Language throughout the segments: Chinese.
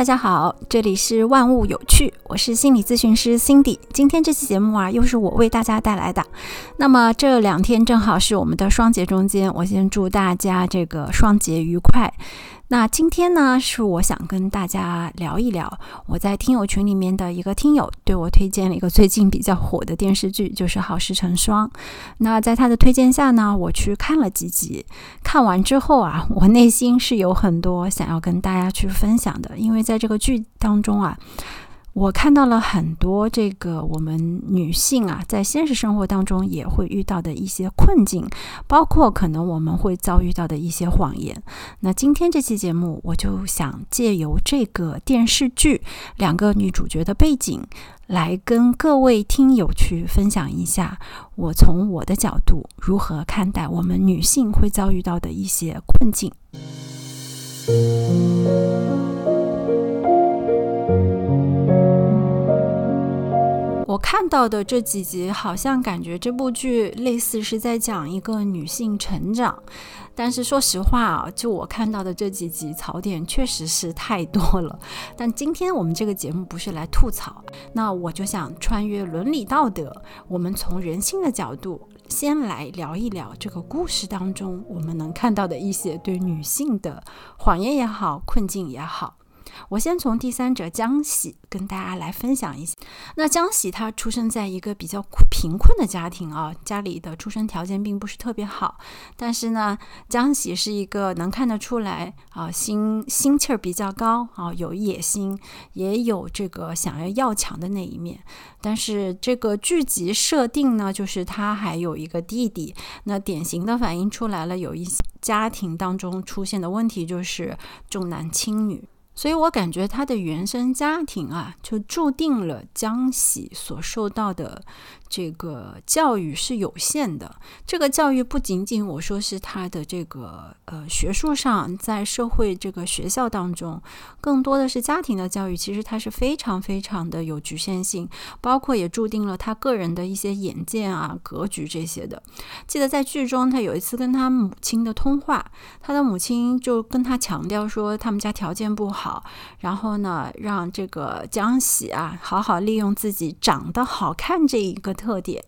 大家好，这里是万物有趣，我是心理咨询师 Cindy。今天这期节目啊，又是我为大家带来的。那么这两天正好是我们的双节中间，我先祝大家这个双节愉快。那今天呢，是我想跟大家聊一聊，我在听友群里面的一个听友对我推荐了一个最近比较火的电视剧，就是《好事成双》。那在他的推荐下呢，我去看了几集，看完之后啊，我内心是有很多想要跟大家去分享的，因为在这个剧当中啊。我看到了很多这个我们女性啊，在现实生活当中也会遇到的一些困境，包括可能我们会遭遇到的一些谎言。那今天这期节目，我就想借由这个电视剧两个女主角的背景，来跟各位听友去分享一下，我从我的角度如何看待我们女性会遭遇到的一些困境。我看到的这几集，好像感觉这部剧类似是在讲一个女性成长，但是说实话啊，就我看到的这几集槽点确实是太多了。但今天我们这个节目不是来吐槽，那我就想穿越伦理道德，我们从人性的角度先来聊一聊这个故事当中我们能看到的一些对女性的谎言也好，困境也好。我先从第三者江喜跟大家来分享一下。那江喜他出生在一个比较贫困的家庭啊，家里的出生条件并不是特别好。但是呢，江喜是一个能看得出来啊，心心气儿比较高啊，有野心，也有这个想要要强的那一面。但是这个剧集设定呢，就是他还有一个弟弟，那典型的反映出来了，有一些家庭当中出现的问题就是重男轻女。所以我感觉他的原生家庭啊，就注定了江喜所受到的。这个教育是有限的。这个教育不仅仅我说是他的这个呃学术上，在社会这个学校当中，更多的是家庭的教育。其实他是非常非常的有局限性，包括也注定了他个人的一些眼界啊、格局这些的。记得在剧中，他有一次跟他母亲的通话，他的母亲就跟他强调说，他们家条件不好，然后呢，让这个江喜啊好好利用自己长得好看这一个。特点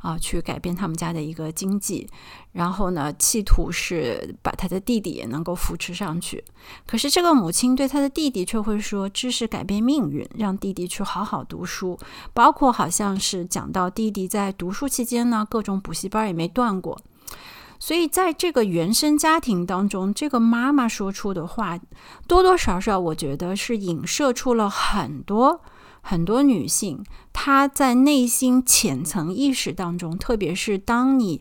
啊，去改变他们家的一个经济，然后呢，企图是把他的弟弟也能够扶持上去。可是这个母亲对他的弟弟却会说：“知识改变命运，让弟弟去好好读书。”包括好像是讲到弟弟在读书期间呢，各种补习班也没断过。所以在这个原生家庭当中，这个妈妈说出的话，多多少少我觉得是影射出了很多。很多女性，她在内心浅层意识当中，特别是当你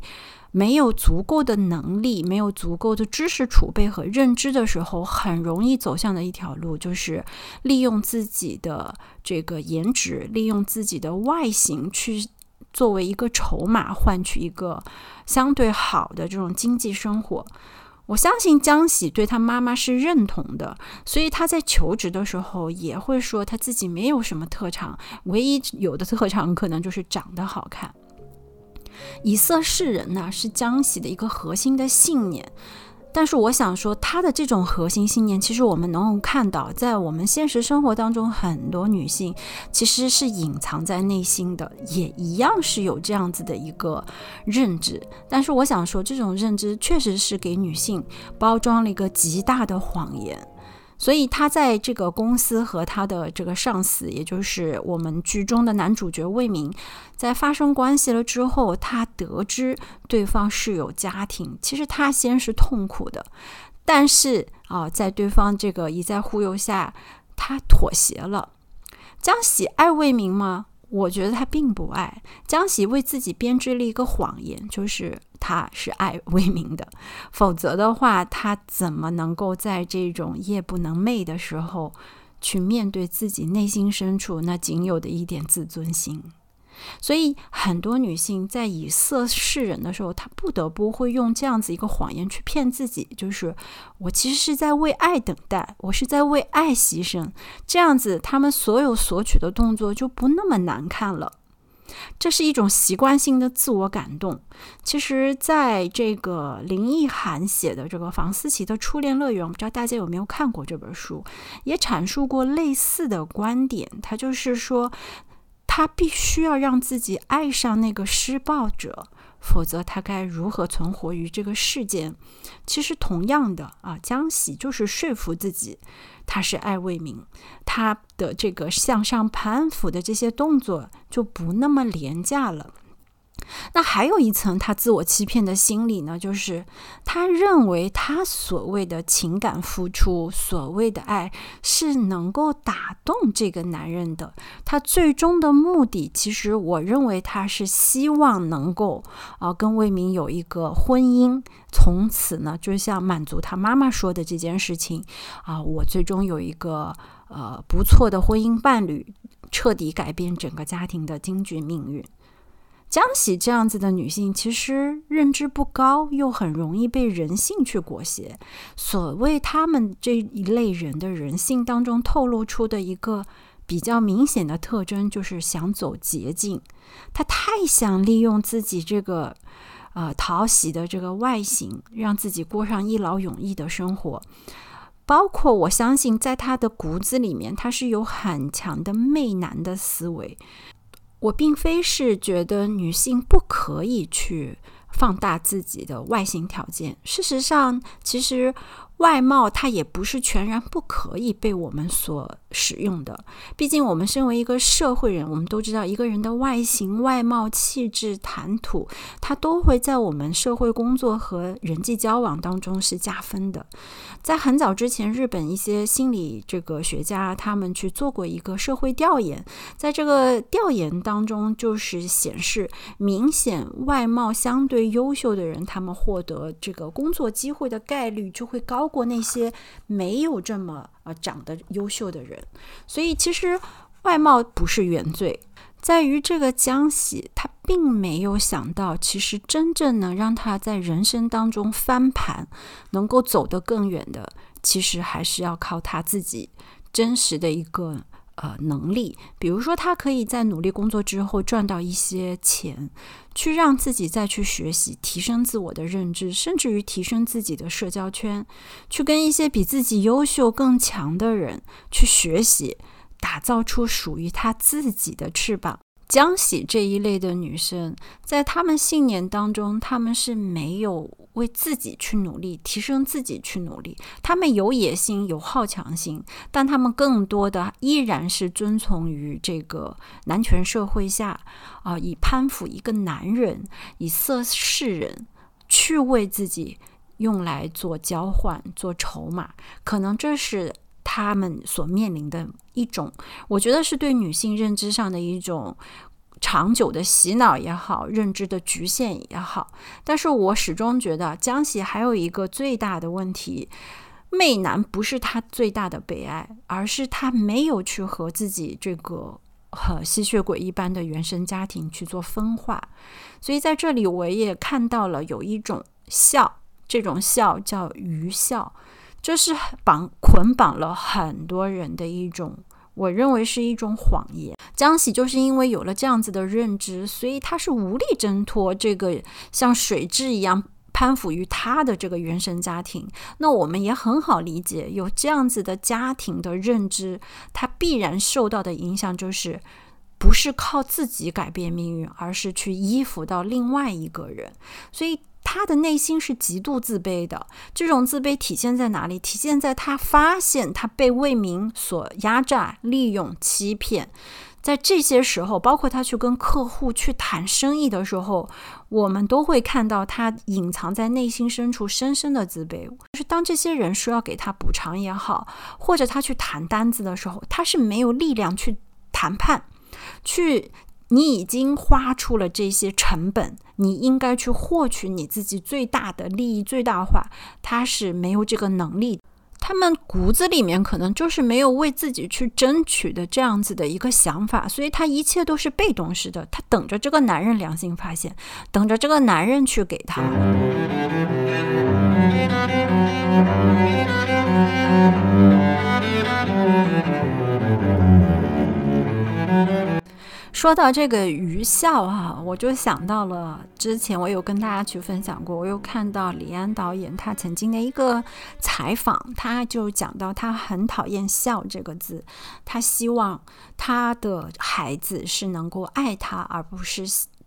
没有足够的能力、没有足够的知识储备和认知的时候，很容易走向的一条路，就是利用自己的这个颜值，利用自己的外形去作为一个筹码，换取一个相对好的这种经济生活。我相信江喜对他妈妈是认同的，所以他在求职的时候也会说他自己没有什么特长，唯一有的特长可能就是长得好看。以色示人呢，是江喜的一个核心的信念。但是我想说，他的这种核心信念，其实我们能够看到，在我们现实生活当中，很多女性其实是隐藏在内心的，也一样是有这样子的一个认知。但是我想说，这种认知确实是给女性包装了一个极大的谎言。所以他在这个公司和他的这个上司，也就是我们剧中的男主角魏明，在发生关系了之后，他得知对方是有家庭，其实他先是痛苦的，但是啊，在对方这个一再忽悠下，他妥协了。江喜爱魏明吗？我觉得他并不爱江喜，为自己编织了一个谎言，就是他是爱魏明的。否则的话，他怎么能够在这种夜不能寐的时候，去面对自己内心深处那仅有的一点自尊心？所以，很多女性在以色示人的时候，她不得不会用这样子一个谎言去骗自己，就是我其实是在为爱等待，我是在为爱牺牲。这样子，她们所有索取的动作就不那么难看了。这是一种习惯性的自我感动。其实，在这个林奕涵写的这个房思琪的初恋乐园，我不知道大家有没有看过这本书，也阐述过类似的观点。他就是说，他必须要让自己爱上那个施暴者。否则，他该如何存活于这个世间？其实，同样的啊，江喜就是说服自己，他是爱卫民，他的这个向上攀附的这些动作就不那么廉价了。那还有一层他自我欺骗的心理呢，就是他认为他所谓的情感付出、所谓的爱是能够打动这个男人的。他最终的目的，其实我认为他是希望能够啊跟魏明有一个婚姻，从此呢，就像满足他妈妈说的这件事情啊，我最终有一个呃不错的婚姻伴侣，彻底改变整个家庭的京剧命运。江喜这样子的女性，其实认知不高，又很容易被人性去裹挟。所谓他们这一类人的人性当中透露出的一个比较明显的特征，就是想走捷径。他太想利用自己这个呃讨喜的这个外形，让自己过上一劳永逸的生活。包括我相信，在他的骨子里面，他是有很强的媚男的思维。我并非是觉得女性不可以去放大自己的外形条件，事实上，其实。外貌它也不是全然不可以被我们所使用的，毕竟我们身为一个社会人，我们都知道一个人的外形、外貌、气质、谈吐，它都会在我们社会工作和人际交往当中是加分的。在很早之前，日本一些心理这个学家他们去做过一个社会调研，在这个调研当中，就是显示明显外貌相对优秀的人，他们获得这个工作机会的概率就会高。过那些没有这么呃长得优秀的人，所以其实外貌不是原罪，在于这个江喜他并没有想到，其实真正能让他在人生当中翻盘，能够走得更远的，其实还是要靠他自己真实的一个。呃，能力，比如说，他可以在努力工作之后赚到一些钱，去让自己再去学习，提升自我的认知，甚至于提升自己的社交圈，去跟一些比自己优秀更强的人去学习，打造出属于他自己的翅膀。江喜这一类的女生，在她们信念当中，她们是没有为自己去努力、提升自己去努力。她们有野心、有好强心，但她们更多的依然是遵从于这个男权社会下啊，以攀附一个男人、以色世人去为自己用来做交换、做筹码。可能这是。他们所面临的一种，我觉得是对女性认知上的一种长久的洗脑也好，认知的局限也好。但是我始终觉得江喜还有一个最大的问题，媚男不是他最大的悲哀，而是他没有去和自己这个和吸血鬼一般的原生家庭去做分化。所以在这里我也看到了有一种笑，这种笑叫愚笑。这是绑捆绑了很多人的一种，我认为是一种谎言。江喜就是因为有了这样子的认知，所以他是无力挣脱这个像水蛭一样攀附于他的这个原生家庭。那我们也很好理解，有这样子的家庭的认知，他必然受到的影响就是不是靠自己改变命运，而是去依附到另外一个人。所以。他的内心是极度自卑的，这种自卑体现在哪里？体现在他发现他被魏明所压榨、利用、欺骗。在这些时候，包括他去跟客户去谈生意的时候，我们都会看到他隐藏在内心深处深深的自卑。就是当这些人说要给他补偿也好，或者他去谈单子的时候，他是没有力量去谈判，去。你已经花出了这些成本，你应该去获取你自己最大的利益最大化。他是没有这个能力，他们骨子里面可能就是没有为自己去争取的这样子的一个想法，所以他一切都是被动式的，他等着这个男人良心发现，等着这个男人去给他。说到这个愚孝哈，我就想到了之前我有跟大家去分享过，我有看到李安导演他曾经的一个采访，他就讲到他很讨厌“孝”这个字，他希望他的孩子是能够爱他，而不是。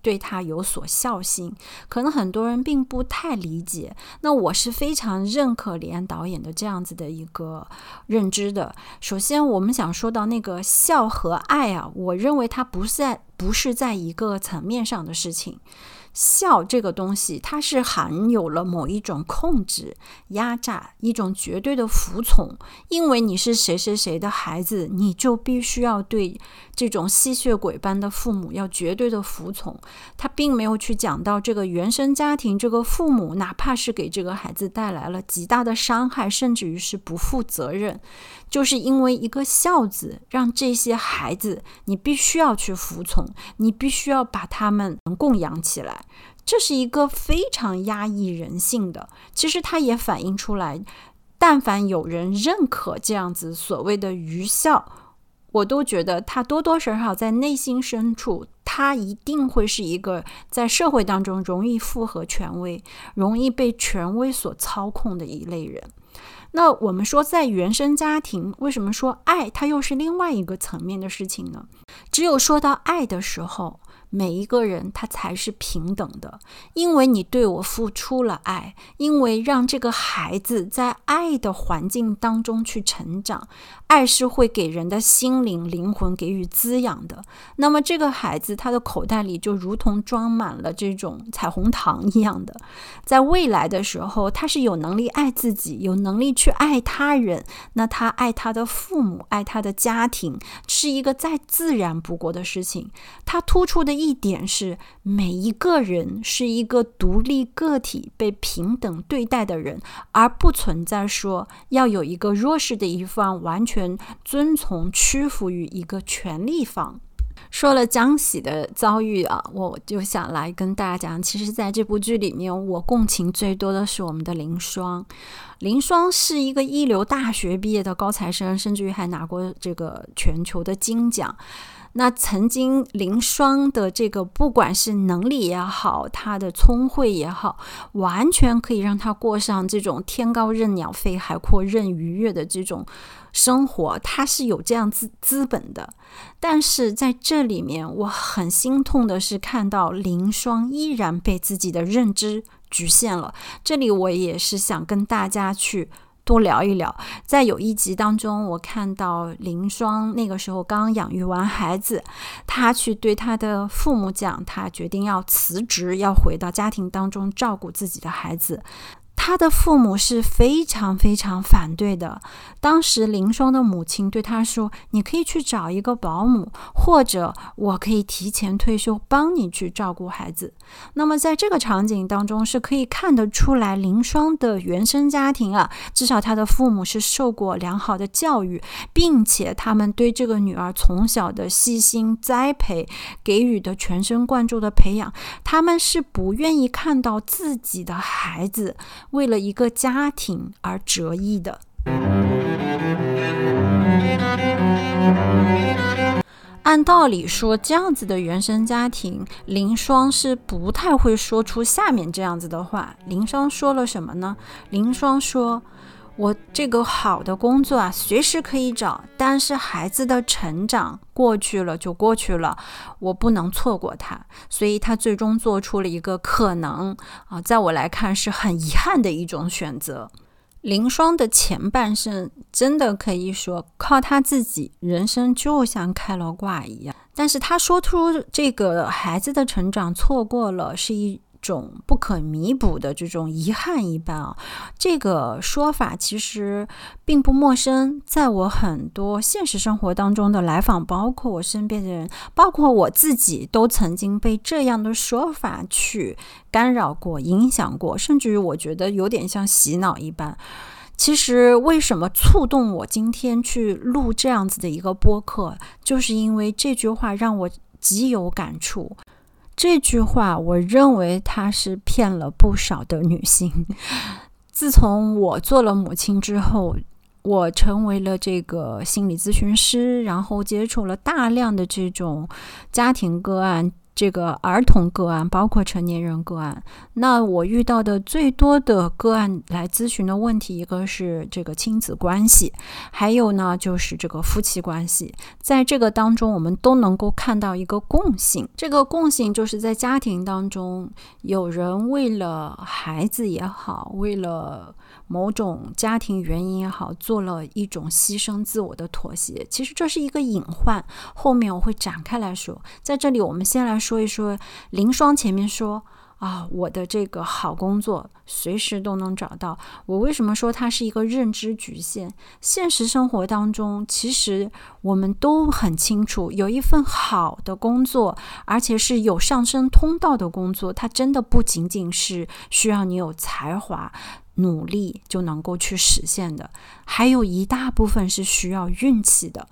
对他有所孝心，可能很多人并不太理解。那我是非常认可李安导演的这样子的一个认知的。首先，我们想说到那个孝和爱啊，我认为它不在不是在一个层面上的事情。孝这个东西，它是含有了某一种控制、压榨，一种绝对的服从。因为你是谁谁谁的孩子，你就必须要对这种吸血鬼般的父母要绝对的服从。他并没有去讲到这个原生家庭，这个父母哪怕是给这个孩子带来了极大的伤害，甚至于是不负责任，就是因为一个孝字，让这些孩子你必须要去服从，你必须要把他们供养起来。这是一个非常压抑人性的，其实它也反映出来，但凡有人认可这样子所谓的愚孝，我都觉得他多多少少在内心深处，他一定会是一个在社会当中容易附和权威、容易被权威所操控的一类人。那我们说，在原生家庭，为什么说爱它又是另外一个层面的事情呢？只有说到爱的时候。每一个人他才是平等的，因为你对我付出了爱，因为让这个孩子在爱的环境当中去成长，爱是会给人的心灵、灵魂给予滋养的。那么这个孩子他的口袋里就如同装满了这种彩虹糖一样的，在未来的时候，他是有能力爱自己，有能力去爱他人。那他爱他的父母，爱他的家庭，是一个再自然不过的事情。他突出的。一一点是，每一个人是一个独立个体，被平等对待的人，而不存在说要有一个弱势的一方完全遵从屈服于一个权力方。说了江喜的遭遇啊，我就想来跟大家讲，其实在这部剧里面，我共情最多的是我们的林双。林双是一个一流大学毕业的高材生，甚至于还拿过这个全球的金奖。那曾经林双的这个，不管是能力也好，他的聪慧也好，完全可以让他过上这种天高任鸟飞，海阔任鱼跃的这种生活，他是有这样资资本的。但是在这里面，我很心痛的是看到林双依然被自己的认知局限了。这里我也是想跟大家去。多聊一聊，在有一集当中，我看到林双那个时候刚养育完孩子，他去对他的父母讲，他决定要辞职，要回到家庭当中照顾自己的孩子。他的父母是非常非常反对的。当时林双的母亲对他说：“你可以去找一个保姆，或者我可以提前退休，帮你去照顾孩子。”那么在这个场景当中，是可以看得出来林双的原生家庭啊，至少他的父母是受过良好的教育，并且他们对这个女儿从小的细心栽培，给予的全神贯注的培养，他们是不愿意看到自己的孩子。为了一个家庭而折翼的。按道理说，这样子的原生家庭，林双是不太会说出下面这样子的话。林双说了什么呢？林双说。我这个好的工作啊，随时可以找，但是孩子的成长过去了就过去了，我不能错过他，所以他最终做出了一个可能啊，在我来看是很遗憾的一种选择。林双的前半生真的可以说靠他自己，人生就像开了挂一样，但是他说出这个孩子的成长错过了，是一。种不可弥补的这种遗憾一般啊，这个说法其实并不陌生。在我很多现实生活当中的来访，包括我身边的人，包括我自己，都曾经被这样的说法去干扰过、影响过，甚至于我觉得有点像洗脑一般。其实，为什么触动我今天去录这样子的一个播客，就是因为这句话让我极有感触。这句话，我认为他是骗了不少的女性。自从我做了母亲之后，我成为了这个心理咨询师，然后接触了大量的这种家庭个案。这个儿童个案，包括成年人个案，那我遇到的最多的个案来咨询的问题，一个是这个亲子关系，还有呢就是这个夫妻关系。在这个当中，我们都能够看到一个共性，这个共性就是在家庭当中，有人为了孩子也好，为了。某种家庭原因也好，做了一种牺牲自我的妥协。其实这是一个隐患，后面我会展开来说。在这里，我们先来说一说林双前面说啊，我的这个好工作随时都能找到。我为什么说它是一个认知局限？现实生活当中，其实我们都很清楚，有一份好的工作，而且是有上升通道的工作，它真的不仅仅是需要你有才华。努力就能够去实现的，还有一大部分是需要运气的，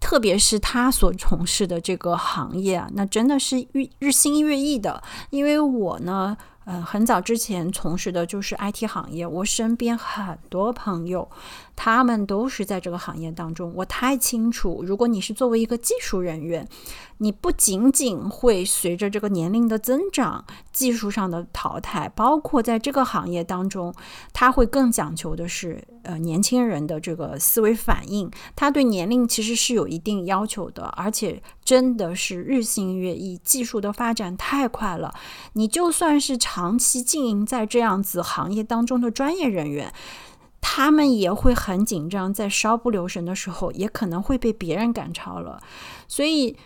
特别是他所从事的这个行业啊，那真的是日日新月异的。因为我呢，呃，很早之前从事的就是 IT 行业，我身边很多朋友。他们都是在这个行业当中，我太清楚。如果你是作为一个技术人员，你不仅仅会随着这个年龄的增长、技术上的淘汰，包括在这个行业当中，他会更讲求的是，呃，年轻人的这个思维反应。他对年龄其实是有一定要求的，而且真的是日新月异，技术的发展太快了。你就算是长期经营在这样子行业当中的专业人员。他们也会很紧张，在稍不留神的时候，也可能会被别人赶超了。所以，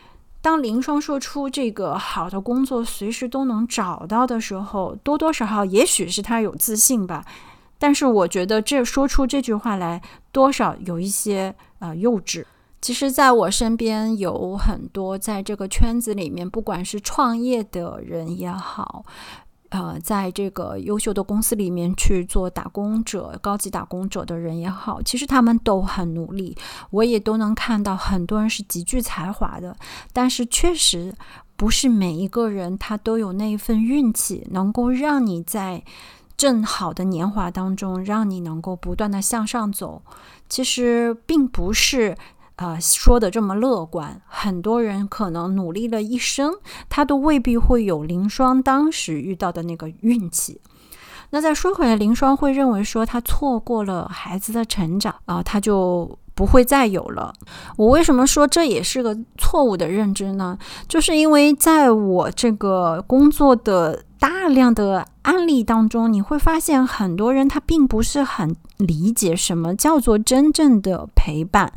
当林双说出这个好的工作随时都能找到的时候，多多少少也许是他有自信吧。但是，我觉得这说出这句话来，多少有一些呃幼稚。其实，在我身边有很多在这个圈子里面，不管是创业的人也好。呃，在这个优秀的公司里面去做打工者、高级打工者的人也好，其实他们都很努力，我也都能看到很多人是极具才华的，但是确实不是每一个人他都有那一份运气，能够让你在正好的年华当中，让你能够不断的向上走。其实并不是。呃，说的这么乐观，很多人可能努力了一生，他都未必会有林双当时遇到的那个运气。那再说回来，林双会认为说他错过了孩子的成长啊，他就不会再有了。我为什么说这也是个错误的认知呢？就是因为在我这个工作的。大量的案例当中，你会发现很多人他并不是很理解什么叫做真正的陪伴。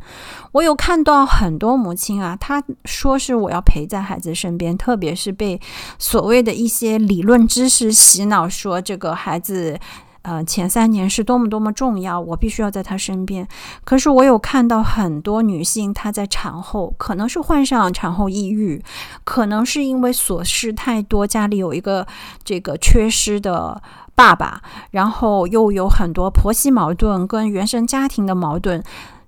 我有看到很多母亲啊，她说是我要陪在孩子身边，特别是被所谓的一些理论知识洗脑，说这个孩子。呃，前三年是多么多么重要，我必须要在她身边。可是我有看到很多女性，她在产后可能是患上产后抑郁，可能是因为琐事太多，家里有一个这个缺失的爸爸，然后又有很多婆媳矛盾跟原生家庭的矛盾。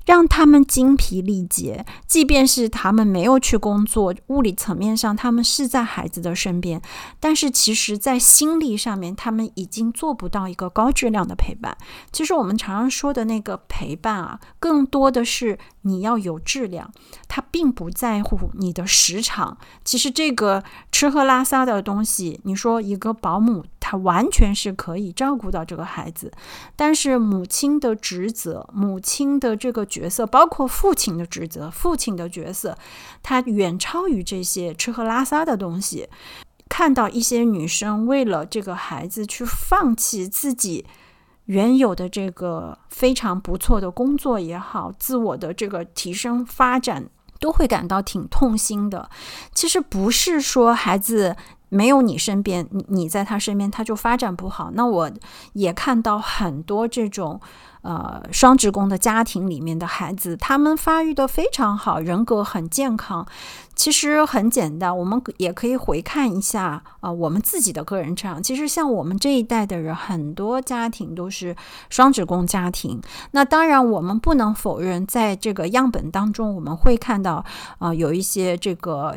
让他们精疲力竭，即便是他们没有去工作，物理层面上他们是在孩子的身边，但是其实，在心理上面，他们已经做不到一个高质量的陪伴。其实我们常常说的那个陪伴啊，更多的是你要有质量，他并不在乎你的时长。其实这个吃喝拉撒的东西，你说一个保姆。他完全是可以照顾到这个孩子，但是母亲的职责，母亲的这个角色，包括父亲的职责，父亲的角色，他远超于这些吃喝拉撒的东西。看到一些女生为了这个孩子去放弃自己原有的这个非常不错的工作也好，自我的这个提升发展，都会感到挺痛心的。其实不是说孩子。没有你身边，你你在他身边，他就发展不好。那我也看到很多这种呃双职工的家庭里面的孩子，他们发育的非常好，人格很健康。其实很简单，我们也可以回看一下啊，我们自己的个人成长。其实像我们这一代的人，很多家庭都是双职工家庭。那当然，我们不能否认，在这个样本当中，我们会看到啊，有一些这个。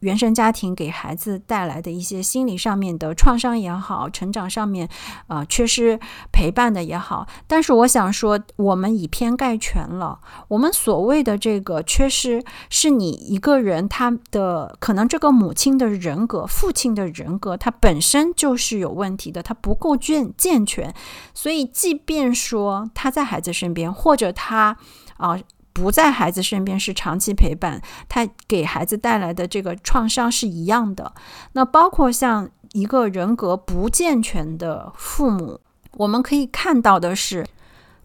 原生家庭给孩子带来的一些心理上面的创伤也好，成长上面啊缺失陪伴的也好。但是我想说，我们以偏概全了。我们所谓的这个缺失，是你一个人他的可能这个母亲的人格、父亲的人格，他本身就是有问题的，他不够健健全。所以，即便说他在孩子身边，或者他啊。不在孩子身边是长期陪伴，他给孩子带来的这个创伤是一样的。那包括像一个人格不健全的父母，我们可以看到的是。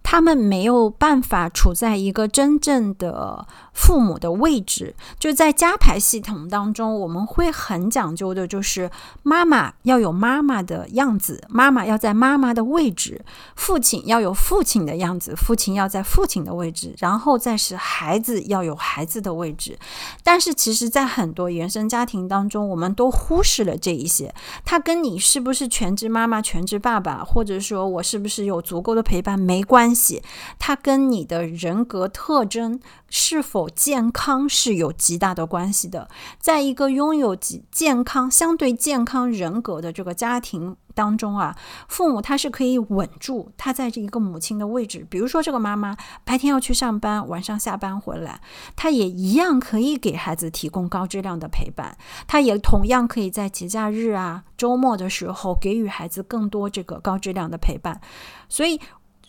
他们没有办法处在一个真正的父母的位置，就在家排系统当中，我们会很讲究的，就是妈妈要有妈妈的样子，妈妈要在妈妈的位置；父亲要有父亲的样子，父亲要在父亲的位置，然后再是孩子要有孩子的位置。但是，其实，在很多原生家庭当中，我们都忽视了这一些。他跟你是不是全职妈妈、全职爸爸，或者说我是不是有足够的陪伴没关。关系，它跟你的人格特征是否健康是有极大的关系的。在一个拥有极健康、相对健康人格的这个家庭当中啊，父母他是可以稳住他在这一个母亲的位置。比如说，这个妈妈白天要去上班，晚上下班回来，她也一样可以给孩子提供高质量的陪伴。她也同样可以在节假日啊、周末的时候给予孩子更多这个高质量的陪伴。所以。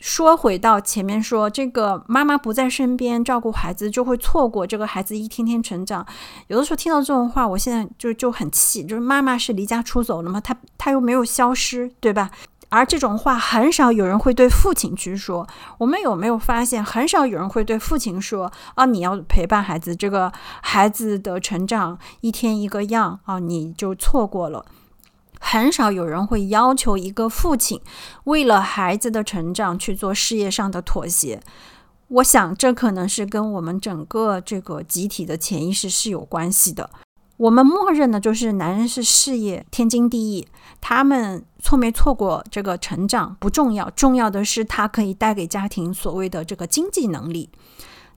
说回到前面说，这个妈妈不在身边照顾孩子，就会错过这个孩子一天天成长。有的时候听到这种话，我现在就就很气，就是妈妈是离家出走了吗？她她又没有消失，对吧？而这种话很少有人会对父亲去说。我们有没有发现，很少有人会对父亲说啊，你要陪伴孩子，这个孩子的成长一天一个样啊，你就错过了。很少有人会要求一个父亲为了孩子的成长去做事业上的妥协。我想，这可能是跟我们整个这个集体的潜意识是有关系的。我们默认的就是男人是事业天经地义，他们错没错过这个成长不重要，重要的是他可以带给家庭所谓的这个经济能力。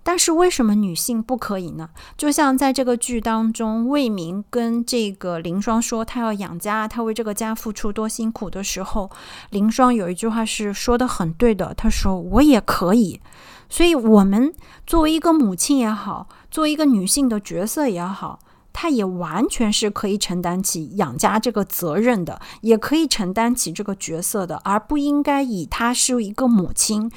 但是为什么女性不可以呢？就像在这个剧当中，魏明跟这个林双说他要养家，他为这个家付出多辛苦的时候，林双有一句话是说的很对的，他说我也可以。所以，我们作为一个母亲也好，作为一个女性的角色也好，她也完全是可以承担起养家这个责任的，也可以承担起这个角色的，而不应该以她是一个母亲。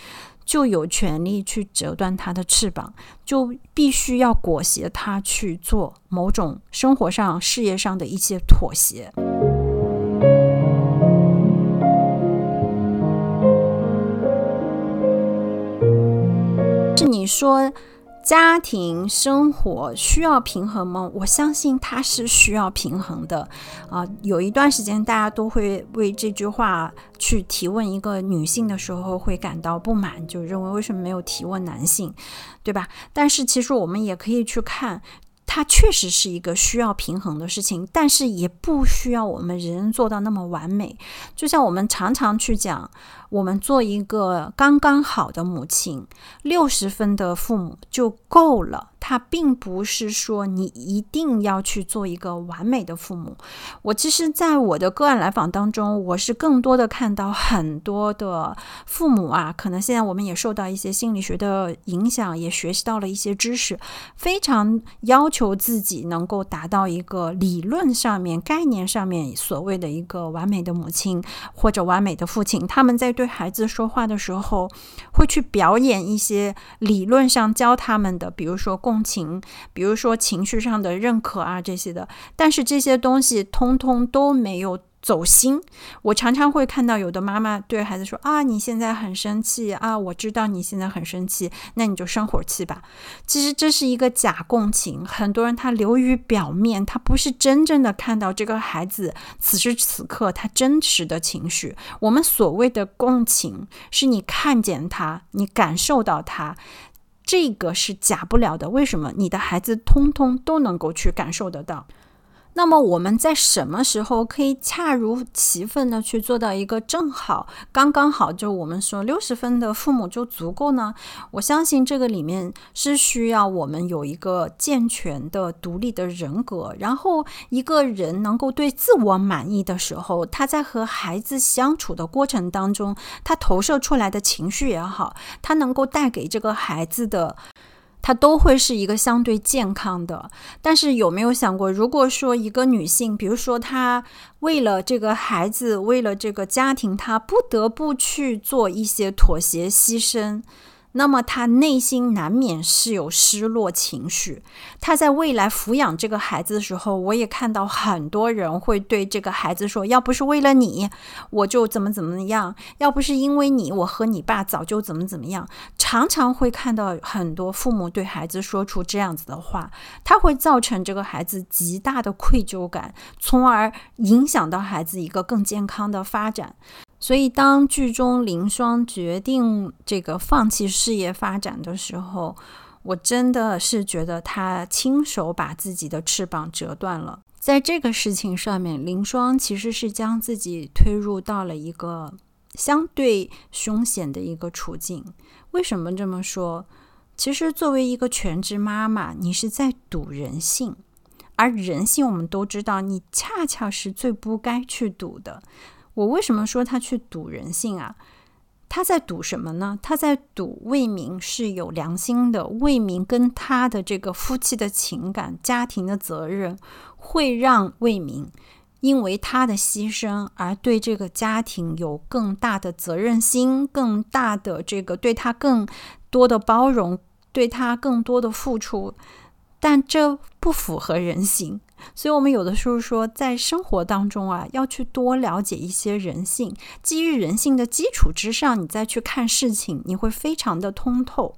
就有权利去折断他的翅膀，就必须要裹挟他去做某种生活上、事业上的一些妥协。是你说。家庭生活需要平衡吗？我相信它是需要平衡的啊。有一段时间，大家都会为这句话去提问一个女性的时候，会感到不满，就认为为什么没有提问男性，对吧？但是其实我们也可以去看。它确实是一个需要平衡的事情，但是也不需要我们人人做到那么完美。就像我们常常去讲，我们做一个刚刚好的母亲，六十分的父母就够了。他并不是说你一定要去做一个完美的父母。我其实，在我的个案来访当中，我是更多的看到很多的父母啊，可能现在我们也受到一些心理学的影响，也学习到了一些知识，非常要求自己能够达到一个理论上面、概念上面所谓的一个完美的母亲或者完美的父亲。他们在对孩子说话的时候，会去表演一些理论上教他们的，比如说。共情，比如说情绪上的认可啊，这些的，但是这些东西通通都没有走心。我常常会看到有的妈妈对孩子说：“啊，你现在很生气啊，我知道你现在很生气，那你就生会儿气吧。”其实这是一个假共情，很多人他流于表面，他不是真正的看到这个孩子此时此刻他真实的情绪。我们所谓的共情，是你看见他，你感受到他。这个是假不了的，为什么？你的孩子通通都能够去感受得到。那么我们在什么时候可以恰如其分的去做到一个正好、刚刚好？就我们说六十分的父母就足够呢？我相信这个里面是需要我们有一个健全的、独立的人格，然后一个人能够对自我满意的时候，他在和孩子相处的过程当中，他投射出来的情绪也好，他能够带给这个孩子的。它都会是一个相对健康的，但是有没有想过，如果说一个女性，比如说她为了这个孩子，为了这个家庭，她不得不去做一些妥协牺牲。那么他内心难免是有失落情绪。他在未来抚养这个孩子的时候，我也看到很多人会对这个孩子说：“要不是为了你，我就怎么怎么样；要不是因为你，我和你爸早就怎么怎么样。”常常会看到很多父母对孩子说出这样子的话，他会造成这个孩子极大的愧疚感，从而影响到孩子一个更健康的发展。所以，当剧中林双决定这个放弃事业发展的时候，我真的是觉得他亲手把自己的翅膀折断了。在这个事情上面，林双其实是将自己推入到了一个相对凶险的一个处境。为什么这么说？其实，作为一个全职妈妈，你是在赌人性，而人性我们都知道，你恰恰是最不该去赌的。我为什么说他去赌人性啊？他在赌什么呢？他在赌魏明是有良心的，魏明跟他的这个夫妻的情感、家庭的责任，会让魏明因为他的牺牲而对这个家庭有更大的责任心，更大的这个对他更多的包容，对他更多的付出，但这不符合人性。所以，我们有的时候说，在生活当中啊，要去多了解一些人性，基于人性的基础之上，你再去看事情，你会非常的通透。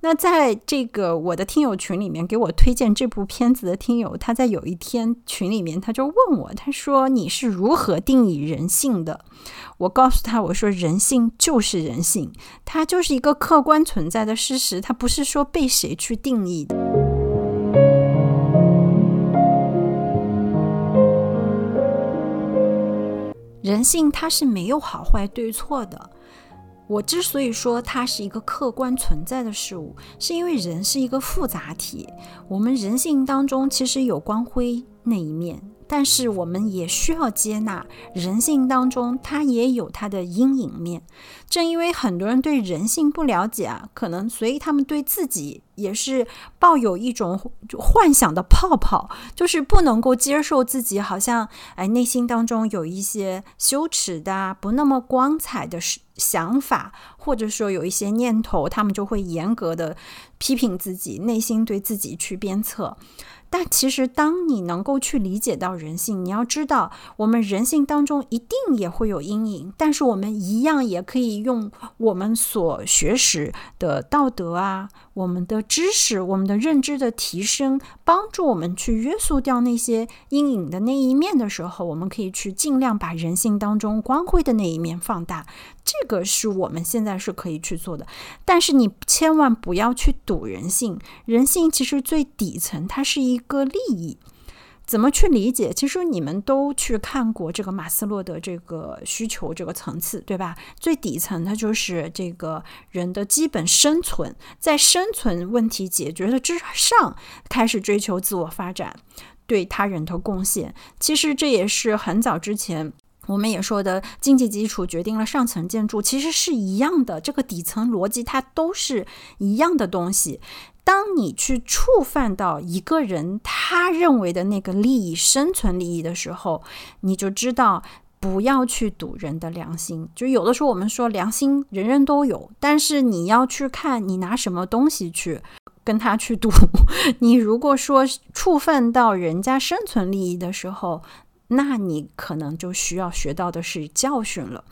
那在这个我的听友群里面，给我推荐这部片子的听友，他在有一天群里面，他就问我，他说：“你是如何定义人性的？”我告诉他，我说：“人性就是人性，它就是一个客观存在的事实，它不是说被谁去定义的。”人性它是没有好坏对错的。我之所以说它是一个客观存在的事物，是因为人是一个复杂体。我们人性当中其实有光辉那一面，但是我们也需要接纳人性当中它也有它的阴影面。正因为很多人对人性不了解啊，可能所以他们对自己也是抱有一种幻想的泡泡，就是不能够接受自己好像哎内心当中有一些羞耻的、不那么光彩的想法，或者说有一些念头，他们就会严格的批评自己，内心对自己去鞭策。但其实，当你能够去理解到人性，你要知道，我们人性当中一定也会有阴影，但是我们一样也可以用我们所学识的道德啊。我们的知识，我们的认知的提升，帮助我们去约束掉那些阴影的那一面的时候，我们可以去尽量把人性当中光辉的那一面放大。这个是我们现在是可以去做的，但是你千万不要去赌人性。人性其实最底层，它是一个利益。怎么去理解？其实你们都去看过这个马斯洛的这个需求这个层次，对吧？最底层它就是这个人的基本生存，在生存问题解决了之上，开始追求自我发展，对他人的贡献。其实这也是很早之前我们也说的，经济基础决定了上层建筑，其实是一样的。这个底层逻辑它都是一样的东西。当你去触犯到一个人他认为的那个利益、生存利益的时候，你就知道不要去赌人的良心。就有的时候我们说良心人人都有，但是你要去看你拿什么东西去跟他去赌。你如果说触犯到人家生存利益的时候，那你可能就需要学到的是教训了。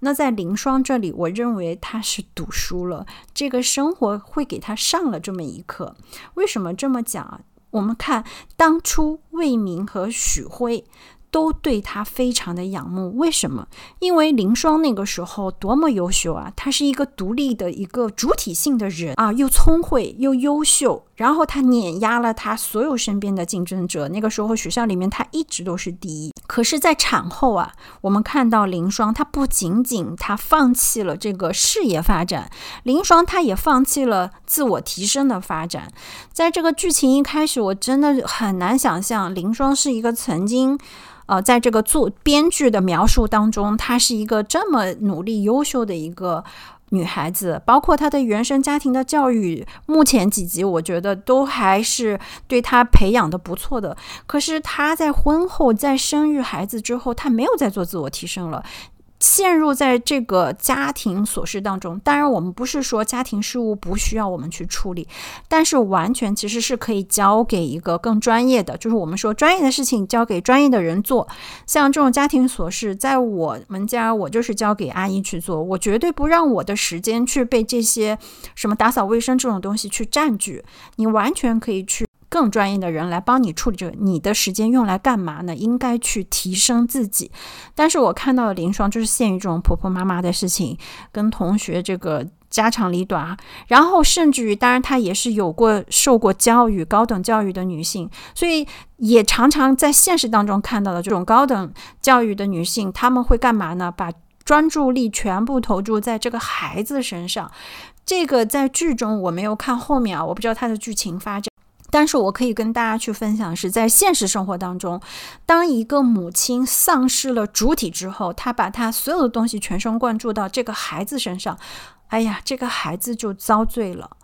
那在林双这里，我认为他是赌输了，这个生活会给他上了这么一课。为什么这么讲啊？我们看当初魏明和许辉都对他非常的仰慕。为什么？因为林双那个时候多么优秀啊！他是一个独立的一个主体性的人啊，又聪慧又优秀。然后他碾压了他所有身边的竞争者。那个时候学校里面他一直都是第一。可是，在产后啊，我们看到林双，他不仅仅他放弃了这个事业发展，林双他也放弃了自我提升的发展。在这个剧情一开始，我真的很难想象林双是一个曾经，呃，在这个做编剧的描述当中，她是一个这么努力、优秀的一个。女孩子，包括她的原生家庭的教育，目前几集我觉得都还是对她培养的不错的。可是她在婚后，在生育孩子之后，她没有再做自我提升了。陷入在这个家庭琐事当中，当然我们不是说家庭事务不需要我们去处理，但是完全其实是可以交给一个更专业的，就是我们说专业的事情交给专业的人做。像这种家庭琐事，在我们家我就是交给阿姨去做，我绝对不让我的时间去被这些什么打扫卫生这种东西去占据。你完全可以去。更专业的人来帮你处理这个，你的时间用来干嘛呢？应该去提升自己。但是我看到的林双就是陷于这种婆婆妈妈的事情，跟同学这个家长里短，然后甚至于，当然她也是有过受过教育、高等教育的女性，所以也常常在现实当中看到的这种高等教育的女性，他们会干嘛呢？把专注力全部投注在这个孩子身上。这个在剧中我没有看后面啊，我不知道它的剧情发展。但是我可以跟大家去分享，是在现实生活当中，当一个母亲丧失了主体之后，她把她所有的东西全神贯注到这个孩子身上，哎呀，这个孩子就遭罪了，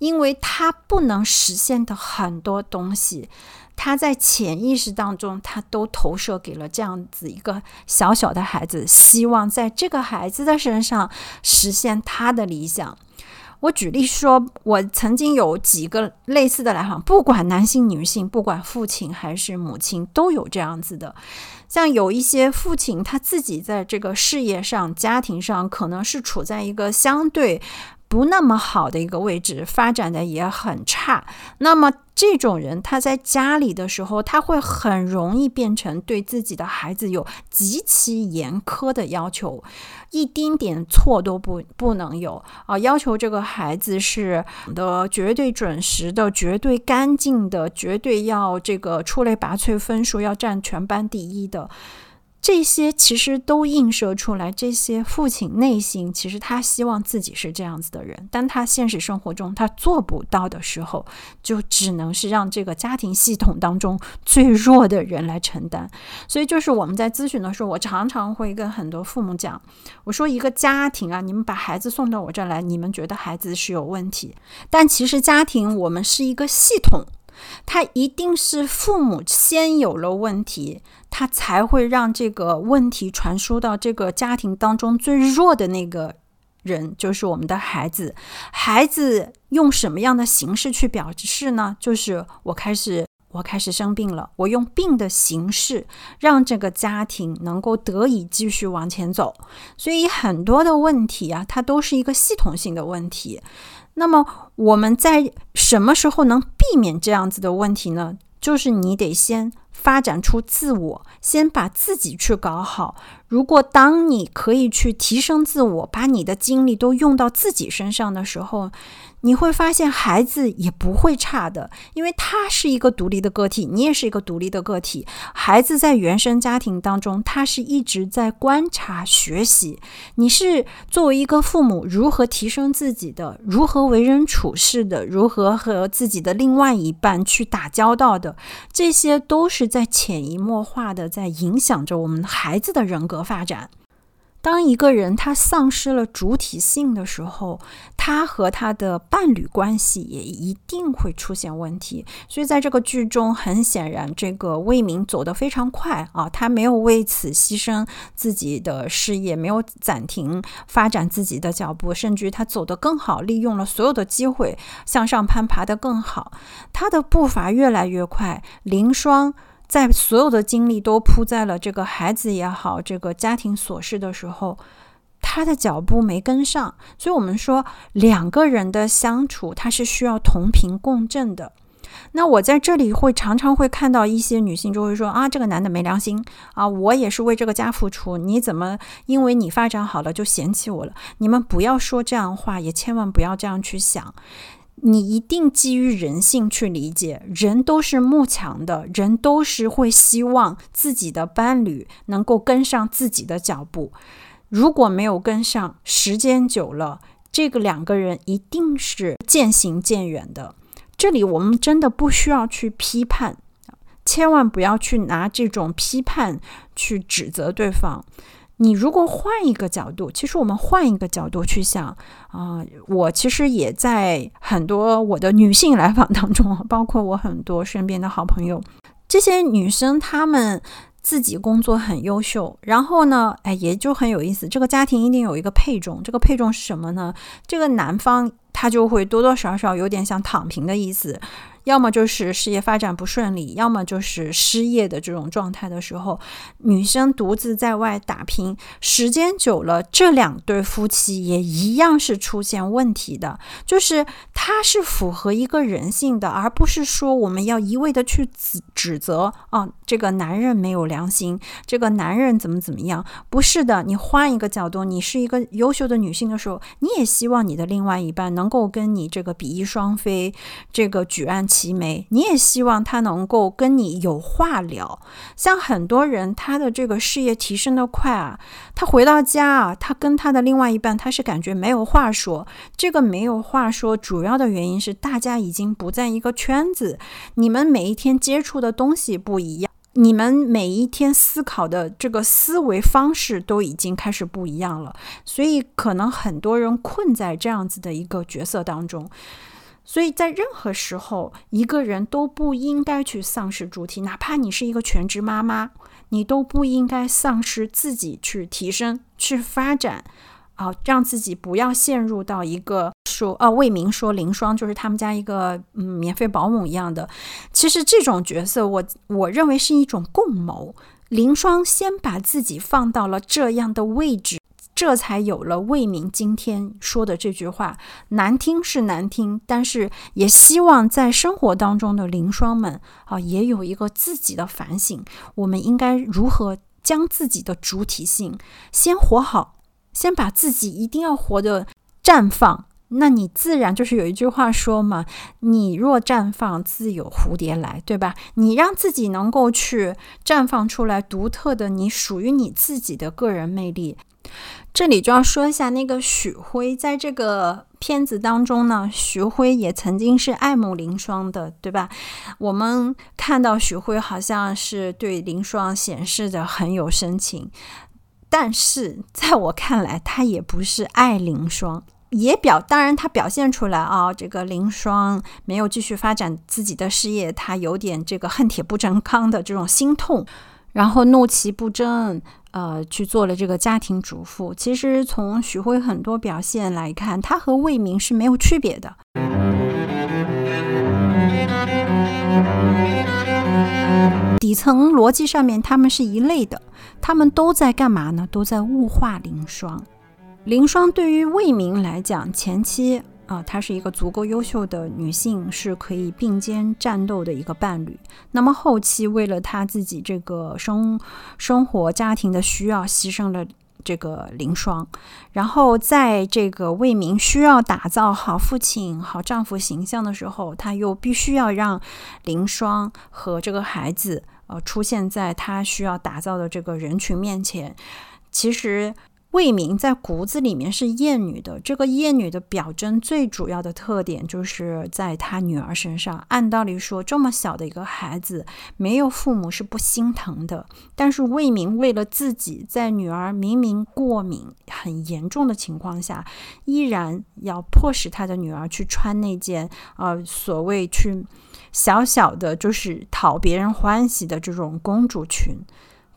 因为他不能实现的很多东西，他在潜意识当中，他都投射给了这样子一个小小的孩子，希望在这个孩子的身上实现他的理想。我举例说，我曾经有几个类似的来访，不管男性、女性，不管父亲还是母亲，都有这样子的。像有一些父亲，他自己在这个事业上、家庭上，可能是处在一个相对。不那么好的一个位置，发展的也很差。那么这种人，他在家里的时候，他会很容易变成对自己的孩子有极其严苛的要求，一丁点错都不不能有啊！要求这个孩子是的绝对准时的、绝对干净的、绝对要这个出类拔萃，分数要占全班第一的。这些其实都映射出来，这些父亲内心其实他希望自己是这样子的人，但他现实生活中他做不到的时候，就只能是让这个家庭系统当中最弱的人来承担。所以，就是我们在咨询的时候，我常常会跟很多父母讲，我说一个家庭啊，你们把孩子送到我这儿来，你们觉得孩子是有问题，但其实家庭我们是一个系统。他一定是父母先有了问题，他才会让这个问题传输到这个家庭当中最弱的那个人，就是我们的孩子。孩子用什么样的形式去表示呢？就是我开始，我开始生病了，我用病的形式让这个家庭能够得以继续往前走。所以很多的问题啊，它都是一个系统性的问题。那么我们在什么时候能避免这样子的问题呢？就是你得先发展出自我，先把自己去搞好。如果当你可以去提升自我，把你的精力都用到自己身上的时候，你会发现孩子也不会差的，因为他是一个独立的个体，你也是一个独立的个体。孩子在原生家庭当中，他是一直在观察学习。你是作为一个父母，如何提升自己的，如何为人处事的，如何和自己的另外一半去打交道的，这些都是在潜移默化的在影响着我们孩子的人格发展。当一个人他丧失了主体性的时候，他和他的伴侣关系也一定会出现问题。所以在这个剧中，很显然，这个魏明走得非常快啊，他没有为此牺牲自己的事业，没有暂停发展自己的脚步，甚至于他走得更好，利用了所有的机会向上攀爬得更好。他的步伐越来越快，林霜。在所有的精力都扑在了这个孩子也好，这个家庭琐事的时候，他的脚步没跟上。所以，我们说两个人的相处，他是需要同频共振的。那我在这里会常常会看到一些女性就会说啊，这个男的没良心啊，我也是为这个家付出，你怎么因为你发展好了就嫌弃我了？你们不要说这样话，也千万不要这样去想。你一定基于人性去理解，人都是慕强的，人都是会希望自己的伴侣能够跟上自己的脚步。如果没有跟上，时间久了，这个两个人一定是渐行渐远的。这里我们真的不需要去批判，千万不要去拿这种批判去指责对方。你如果换一个角度，其实我们换一个角度去想啊，我其实也在很多我的女性来访当中，包括我很多身边的好朋友，这些女生她们自己工作很优秀，然后呢，哎，也就很有意思。这个家庭一定有一个配重，这个配重是什么呢？这个男方他就会多多少少有点像躺平的意思。要么就是事业发展不顺利，要么就是失业的这种状态的时候，女生独自在外打拼，时间久了，这两对夫妻也一样是出现问题的。就是它是符合一个人性的，而不是说我们要一味的去指指责啊，这个男人没有良心，这个男人怎么怎么样？不是的，你换一个角度，你是一个优秀的女性的时候，你也希望你的另外一半能够跟你这个比翼双飞，这个举案。齐眉，你也希望他能够跟你有话聊。像很多人，他的这个事业提升的快啊，他回到家啊，他跟他的另外一半，他是感觉没有话说。这个没有话说，主要的原因是大家已经不在一个圈子，你们每一天接触的东西不一样，你们每一天思考的这个思维方式都已经开始不一样了，所以可能很多人困在这样子的一个角色当中。所以在任何时候，一个人都不应该去丧失主体，哪怕你是一个全职妈妈，你都不应该丧失自己去提升、去发展，啊，让自己不要陷入到一个说啊，魏明说林双就是他们家一个嗯免费保姆一样的。其实这种角色，我我认为是一种共谋。林双先把自己放到了这样的位置。这才有了魏明今天说的这句话，难听是难听，但是也希望在生活当中的灵双们啊，也有一个自己的反省。我们应该如何将自己的主体性先活好，先把自己一定要活得绽放。那你自然就是有一句话说嘛：“你若绽放，自有蝴蝶来，对吧？”你让自己能够去绽放出来独特的你属于你自己的个人魅力。这里就要说一下那个许辉，在这个片子当中呢，许辉也曾经是爱慕林双的，对吧？我们看到许辉好像是对林双显示的很有深情，但是在我看来，他也不是爱林双，也表当然他表现出来啊，这个林双没有继续发展自己的事业，他有点这个恨铁不成钢的这种心痛，然后怒其不争。呃，去做了这个家庭主妇。其实从许辉很多表现来看，他和魏明是没有区别的。底层逻辑上面，他们是一类的。他们都在干嘛呢？都在物化林霜。林霜对于魏明来讲，前期。啊，她是一个足够优秀的女性，是可以并肩战斗的一个伴侣。那么后期为了她自己这个生生活家庭的需要，牺牲了这个林双。然后在这个魏明需要打造好父亲、好丈夫形象的时候，他又必须要让林双和这个孩子呃出现在他需要打造的这个人群面前。其实。魏明在骨子里面是厌女的，这个厌女的表征最主要的特点就是在他女儿身上。按道理说，这么小的一个孩子没有父母是不心疼的，但是魏明为了自己，在女儿明明过敏很严重的情况下，依然要迫使他的女儿去穿那件呃所谓去小小的，就是讨别人欢喜的这种公主裙。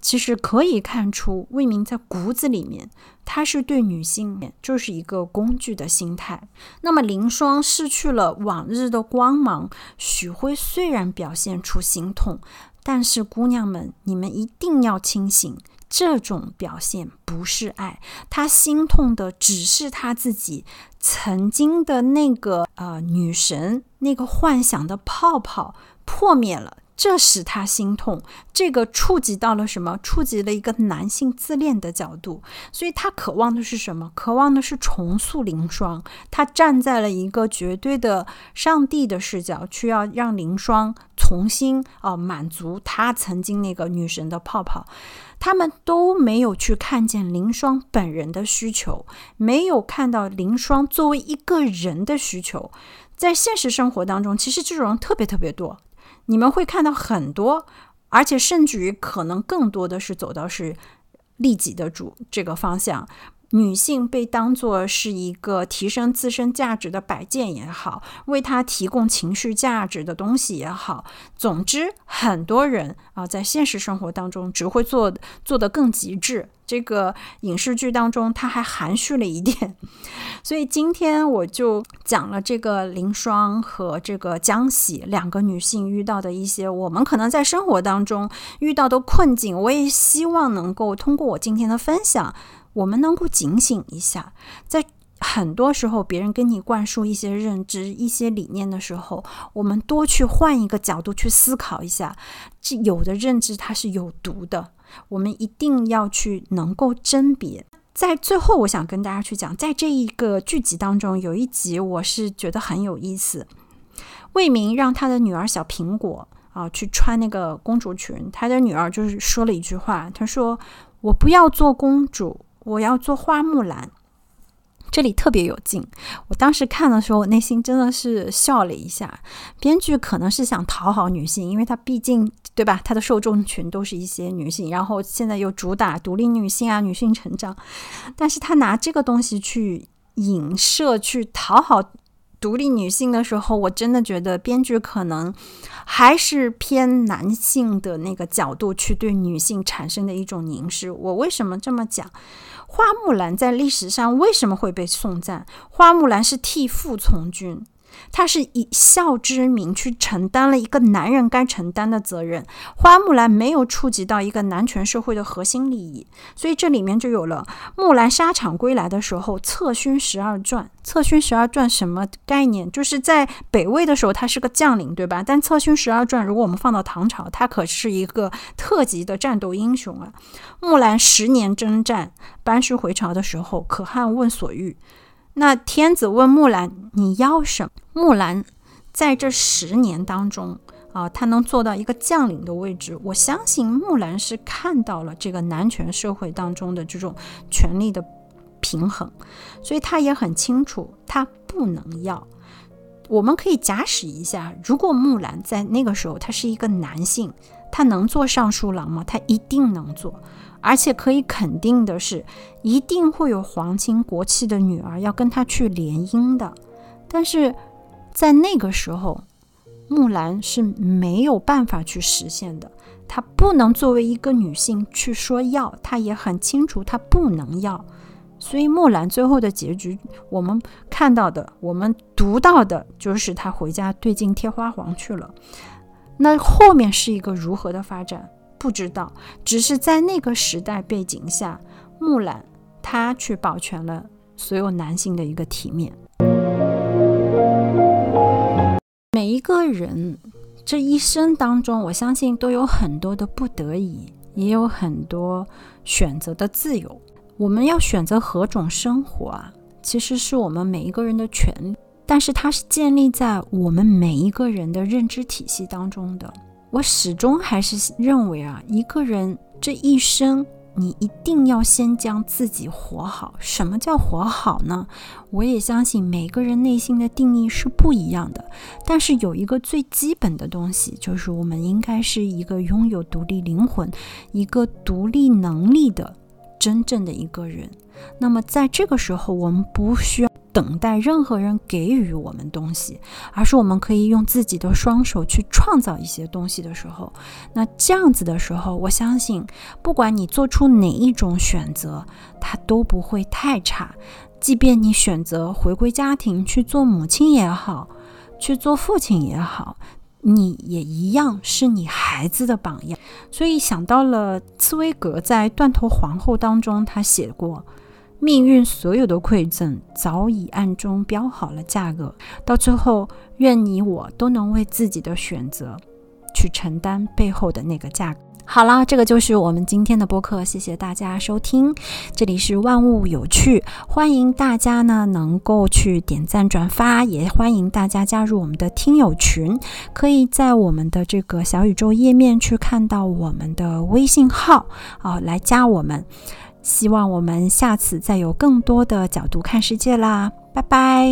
其实可以看出，魏明在骨子里面，他是对女性就是一个工具的心态。那么林双失去了往日的光芒，许辉虽然表现出心痛，但是姑娘们，你们一定要清醒，这种表现不是爱，他心痛的只是他自己曾经的那个呃女神那个幻想的泡泡破灭了。这使他心痛，这个触及到了什么？触及了一个男性自恋的角度，所以他渴望的是什么？渴望的是重塑凌霜。他站在了一个绝对的上帝的视角，去要让凌霜重新啊满足他曾经那个女神的泡泡。他们都没有去看见凌霜本人的需求，没有看到凌霜作为一个人的需求。在现实生活当中，其实这种人特别特别多。你们会看到很多，而且甚至于可能更多的是走到是利己的主这个方向。女性被当作是一个提升自身价值的摆件也好，为她提供情绪价值的东西也好，总之，很多人啊，在现实生活当中只会做做得更极致。这个影视剧当中，他还含蓄了一点。所以今天我就讲了这个林霜和这个江喜两个女性遇到的一些我们可能在生活当中遇到的困境。我也希望能够通过我今天的分享。我们能够警醒一下，在很多时候，别人跟你灌输一些认知、一些理念的时候，我们多去换一个角度去思考一下。这有的认知它是有毒的，我们一定要去能够甄别。在最后，我想跟大家去讲，在这一个剧集当中，有一集我是觉得很有意思。魏明让他的女儿小苹果啊去穿那个公主裙，他的女儿就是说了一句话，他说：“我不要做公主。”我要做花木兰，这里特别有劲。我当时看的时候，我内心真的是笑了一下。编剧可能是想讨好女性，因为他毕竟对吧，他的受众群都是一些女性，然后现在又主打独立女性啊，女性成长。但是他拿这个东西去影射、去讨好独立女性的时候，我真的觉得编剧可能还是偏男性的那个角度去对女性产生的一种凝视。我为什么这么讲？花木兰在历史上为什么会被送赞？花木兰是替父从军。他是以孝之名去承担了一个男人该承担的责任。花木兰没有触及到一个男权社会的核心利益，所以这里面就有了木兰沙场归来的时候，策勋十二转。策勋十二转什么概念？就是在北魏的时候，他是个将领，对吧？但策勋十二转，如果我们放到唐朝，他可是一个特级的战斗英雄啊。木兰十年征战，班师回朝的时候，可汗问所欲。那天子问木兰：“你要什么？”木兰在这十年当中啊，他能做到一个将领的位置。我相信木兰是看到了这个男权社会当中的这种权力的平衡，所以她也很清楚，她不能要。我们可以假使一下，如果木兰在那个时候，他是一个男性，他能做尚书郎吗？他一定能做。而且可以肯定的是，一定会有皇亲国戚的女儿要跟他去联姻的。但是在那个时候，木兰是没有办法去实现的。她不能作为一个女性去说要，她也很清楚她不能要。所以木兰最后的结局，我们看到的，我们读到的就是她回家对镜贴花黄去了。那后面是一个如何的发展？不知道，只是在那个时代背景下，木兰她去保全了所有男性的一个体面。每一个人这一生当中，我相信都有很多的不得已，也有很多选择的自由。我们要选择何种生活啊？其实是我们每一个人的权利，但是它是建立在我们每一个人的认知体系当中的。我始终还是认为啊，一个人这一生，你一定要先将自己活好。什么叫活好呢？我也相信每个人内心的定义是不一样的。但是有一个最基本的东西，就是我们应该是一个拥有独立灵魂、一个独立能力的真正的一个人。那么在这个时候，我们不需要。等待任何人给予我们东西，而是我们可以用自己的双手去创造一些东西的时候，那这样子的时候，我相信，不管你做出哪一种选择，它都不会太差。即便你选择回归家庭去做母亲也好，去做父亲也好，你也一样是你孩子的榜样。所以想到了茨威格在《断头皇后》当中，他写过。命运所有的馈赠早已暗中标好了价格，到最后，愿你我都能为自己的选择去承担背后的那个价格。好了，这个就是我们今天的播客，谢谢大家收听。这里是万物有趣，欢迎大家呢能够去点赞转发，也欢迎大家加入我们的听友群，可以在我们的这个小宇宙页面去看到我们的微信号啊，来加我们。希望我们下次再有更多的角度看世界啦，拜拜。